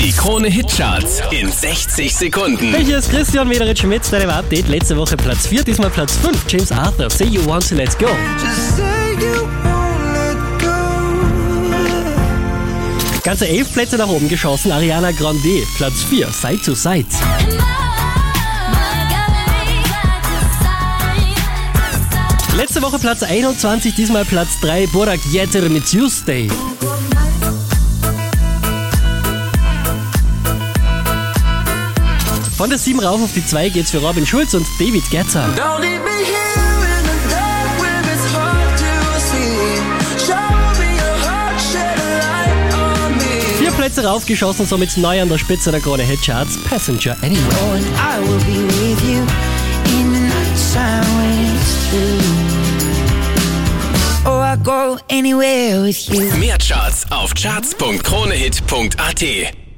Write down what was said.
Die Krone Hitcharts in 60 Sekunden. Hier ist Christian Mederitsch mit deinem Update. Letzte Woche Platz 4, diesmal Platz 5. James Arthur, Say You Want to Let's go. Ganze elf Plätze nach oben geschossen. Ariana Grande, Platz 4, Side to Side. Letzte Woche Platz 21, diesmal Platz 3, Borak Yeter mit Tuesday. Von der 7 rauf auf die 2 geht's für Robin Schulz und David Getzer. Vier Plätze raufgeschossen, somit neu an der Spitze der Krone Hitcharts, Passenger Anyway. And I will be with you in the nighttime when it's through. I go anywhere with you. Mehr Charts auf charts.kronehit.at.